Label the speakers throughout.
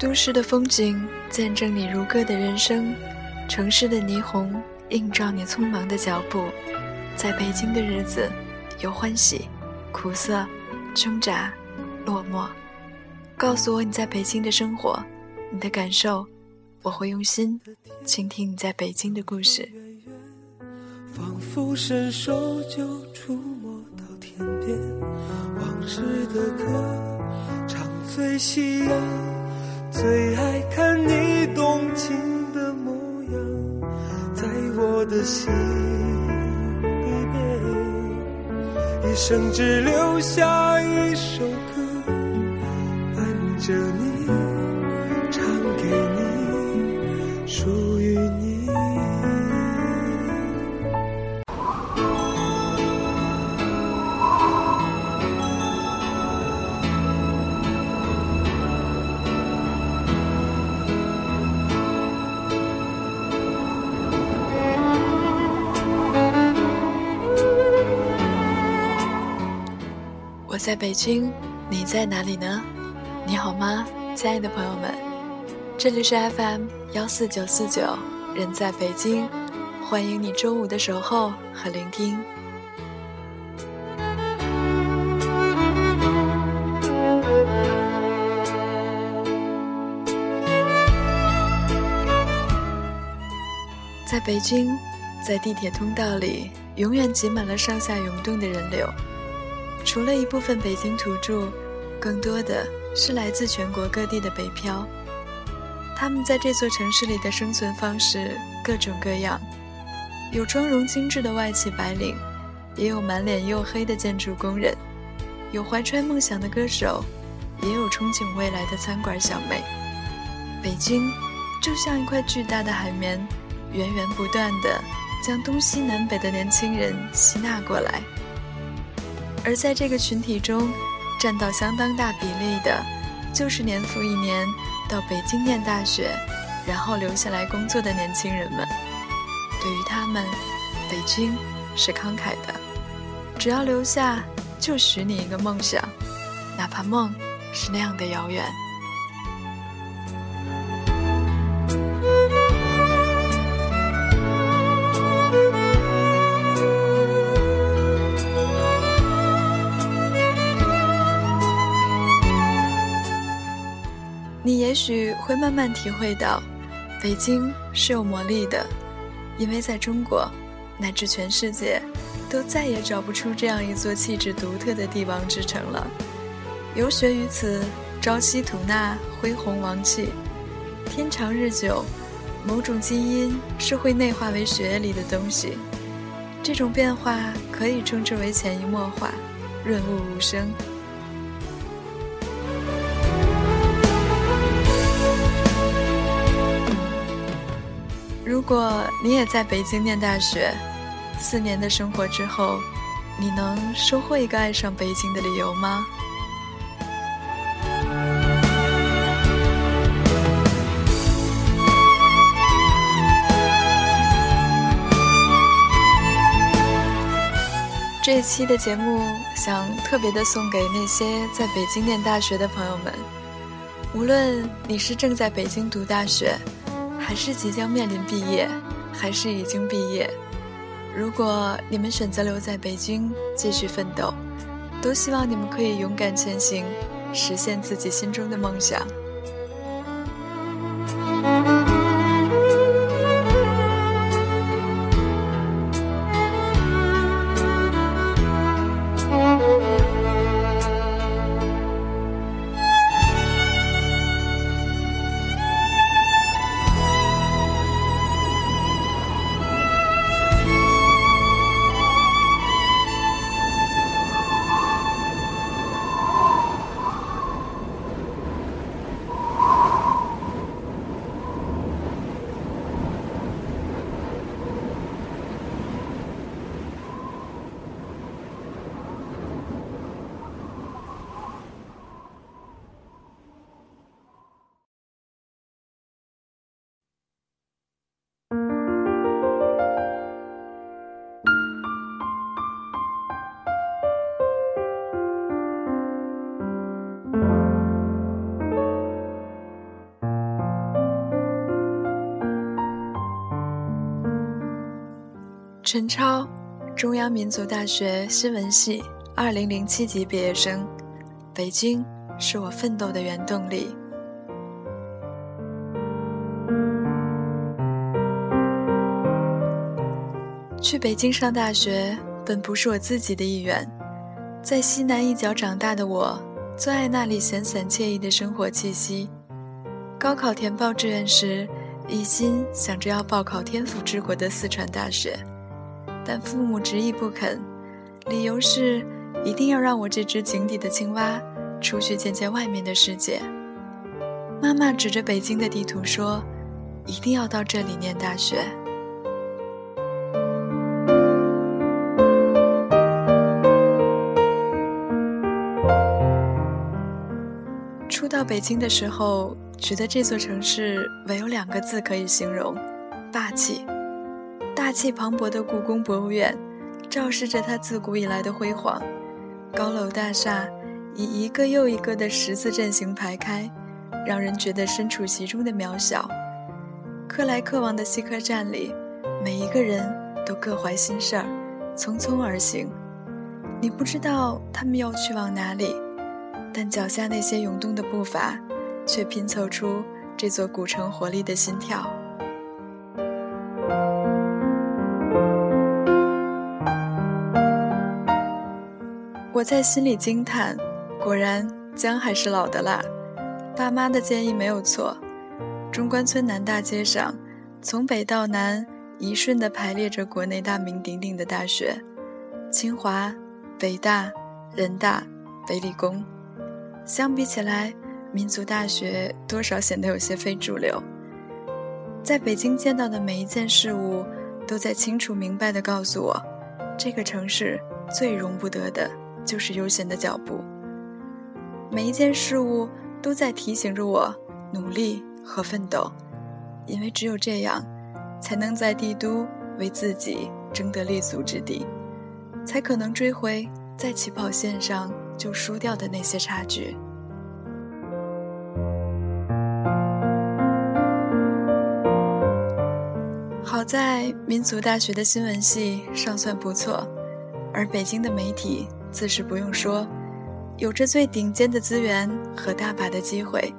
Speaker 1: 都市的风景见证你如歌的人生，城市的霓虹映照你匆忙的脚步。在北京的日子，有欢喜、苦涩、挣扎、落寞。告诉我你在北京的生活，你的感受，我会用心倾听你在北京的故事。
Speaker 2: 仿佛伸手就触摸到天边，往事的歌唱最夕阳，最爱看你动情的模样，在我的心里边，一生只留下一首歌，伴着你，
Speaker 1: 在北京，你在哪里呢？你好吗，亲爱的朋友们？这里是 FM 幺四九四九，人在北京，欢迎你周五的守候和聆听。在北京，在地铁通道里，永远挤满了上下涌动的人流。除了一部分北京土著，更多的是来自全国各地的北漂。他们在这座城市里的生存方式各种各样，有妆容精致的外企白领，也有满脸黝黑的建筑工人，有怀揣梦想的歌手，也有憧憬未来的餐馆小妹。北京就像一块巨大的海绵，源源不断地将东西南北的年轻人吸纳过来。而在这个群体中，占到相当大比例的，就是年复一年到北京念大学，然后留下来工作的年轻人们。对于他们，北京是慷慨的，只要留下，就许你一个梦想，哪怕梦是那样的遥远。许会慢慢体会到，北京是有魔力的，因为在中国，乃至全世界，都再也找不出这样一座气质独特的帝王之城了。游学于此，朝夕吐纳，恢弘王气，天长日久，某种基因是会内化为血液里的东西。这种变化可以称之为潜移默化，润物无声。如果你也在北京念大学，四年的生活之后，你能收获一个爱上北京的理由吗？这一期的节目想特别的送给那些在北京念大学的朋友们，无论你是正在北京读大学。还是即将面临毕业，还是已经毕业？如果你们选择留在北京继续奋斗，都希望你们可以勇敢前行，实现自己心中的梦想。陈超，中央民族大学新闻系二零零七级毕业生。北京是我奋斗的原动力。去北京上大学本不是我自己的意愿，在西南一角长大的我，最爱那里闲散惬意的生活气息。高考填报志愿时，一心想着要报考天府之国的四川大学，但父母执意不肯，理由是一定要让我这只井底的青蛙出去见见外面的世界。妈妈指着北京的地图说：“一定要到这里念大学。”初到北京的时候，觉得这座城市唯有两个字可以形容：霸气。大气磅礴的故宫博物院，昭示着它自古以来的辉煌。高楼大厦以一个又一个的十字阵型排开，让人觉得身处其中的渺小。客来客往的西客站里，每一个人都各怀心事儿，匆匆而行。你不知道他们要去往哪里。但脚下那些涌动的步伐，却拼凑出这座古城活力的心跳。我在心里惊叹：果然姜还是老的辣。爸妈的建议没有错。中关村南大街上，从北到南，一顺的排列着国内大名鼎鼎的大学：清华、北大、人大、北理工。相比起来，民族大学多少显得有些非主流。在北京见到的每一件事物，都在清楚明白地告诉我，这个城市最容不得的就是悠闲的脚步。每一件事物都在提醒着我努力和奋斗，因为只有这样，才能在帝都为自己争得立足之地，才可能追回在起跑线上。就输掉的那些差距。好在民族大学的新闻系尚算不错，而北京的媒体自是不用说，有着最顶尖的资源和大把的机会。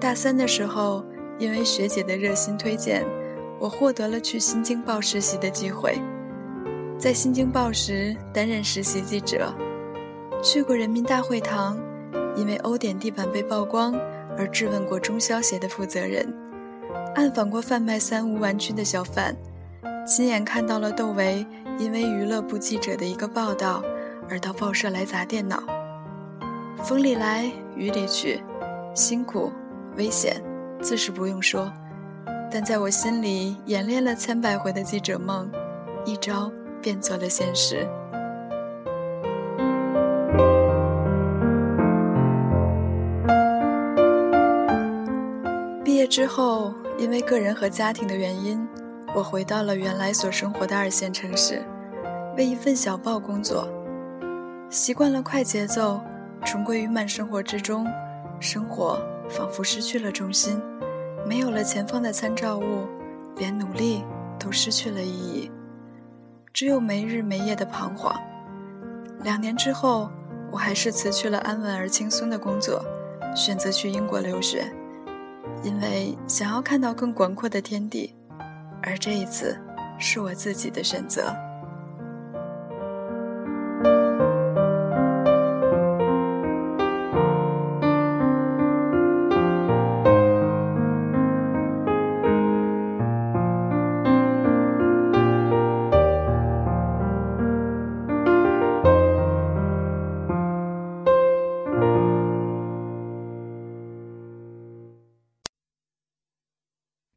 Speaker 1: 大三的时候，因为学姐的热心推荐，我获得了去新京报实习的机会，在新京报时担任实习记者。去过人民大会堂，因为欧点地板被曝光而质问过中消协的负责人，暗访过贩卖三无玩具的小贩，亲眼看到了窦唯因为娱乐部记者的一个报道而到报社来砸电脑。风里来雨里去，辛苦危险自是不用说，但在我心里演练了千百回的记者梦，一朝变做了现实。毕业之后，因为个人和家庭的原因，我回到了原来所生活的二线城市，为一份小报工作。习惯了快节奏，重归于慢生活之中，生活仿佛失去了重心，没有了前方的参照物，连努力都失去了意义，只有没日没夜的彷徨。两年之后，我还是辞去了安稳而轻松的工作，选择去英国留学。因为想要看到更广阔的天地，而这一次是我自己的选择。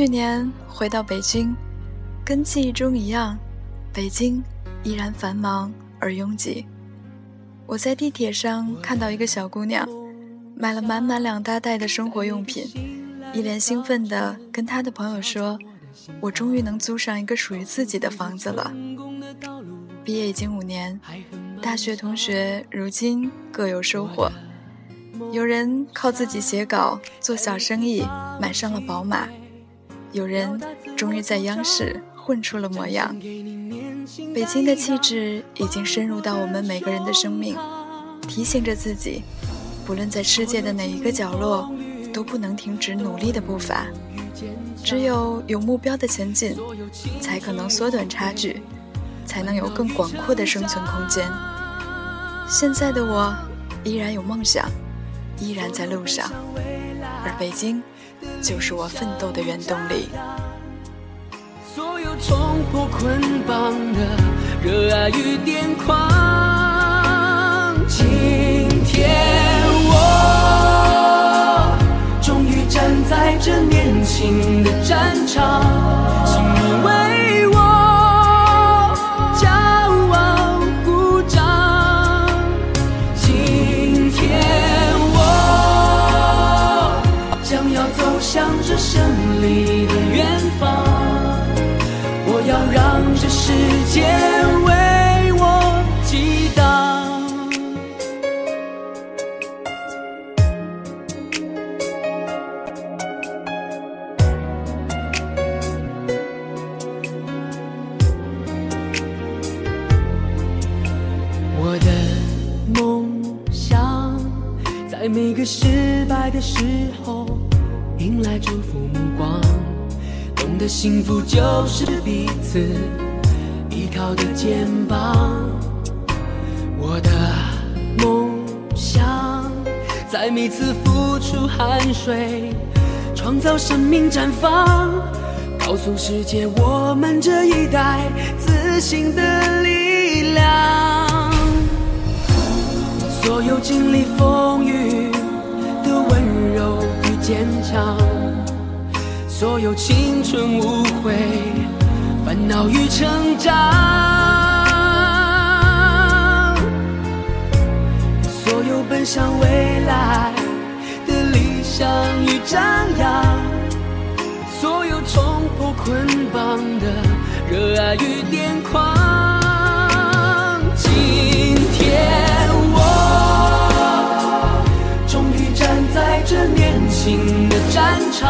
Speaker 1: 去年回到北京，跟记忆中一样，北京依然繁忙而拥挤。我在地铁上看到一个小姑娘，买了满满两大袋的生活用品，一脸兴奋地跟她的朋友说：“我终于能租上一个属于自己的房子了。”毕业已经五年，大学同学如今各有收获。有人靠自己写稿做小生意，买上了宝马；有人终于在央视混出了模样。北京的气质已经深入到我们每个人的生命，提醒着自己，不论在世界的哪一个角落，都不能停止努力的步伐。只有有目标的前进，才可能缩短差距，才能有更广阔的生存空间。现在的我，依然有梦想。依然在路上，而北京就是我奋斗的原动力。
Speaker 3: 所有冲破捆绑的热爱与癫狂，今天我终于站在这年轻的战场，世界为我激荡。我的梦想，在每个失败的时候。迎来祝福目光，懂得幸福就是彼此的肩膀。我的梦想，在每次付出汗水，创造生命绽放，告诉世界我们这一代自信的力量。所有经历风雨的温柔与。坚强，所有青春无悔，烦恼与成长，所有奔向未来的理想与张扬，所有冲破捆绑的热爱与癫狂。今天我终于站在这年轻的战场，